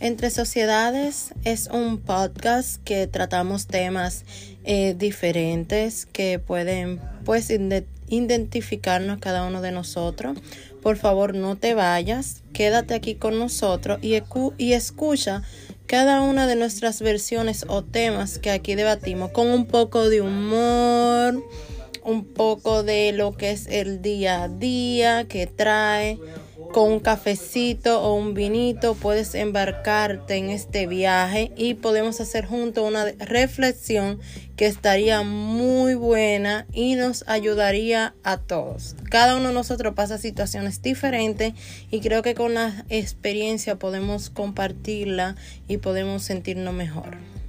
Entre Sociedades es un podcast que tratamos temas eh, diferentes que pueden pues identificarnos cada uno de nosotros. Por favor, no te vayas, quédate aquí con nosotros y, y escucha cada una de nuestras versiones o temas que aquí debatimos con un poco de humor, un poco de lo que es el día a día que trae con un cafecito o un vinito puedes embarcarte en este viaje y podemos hacer juntos una reflexión que estaría muy buena y nos ayudaría a todos. Cada uno de nosotros pasa situaciones diferentes y creo que con la experiencia podemos compartirla y podemos sentirnos mejor.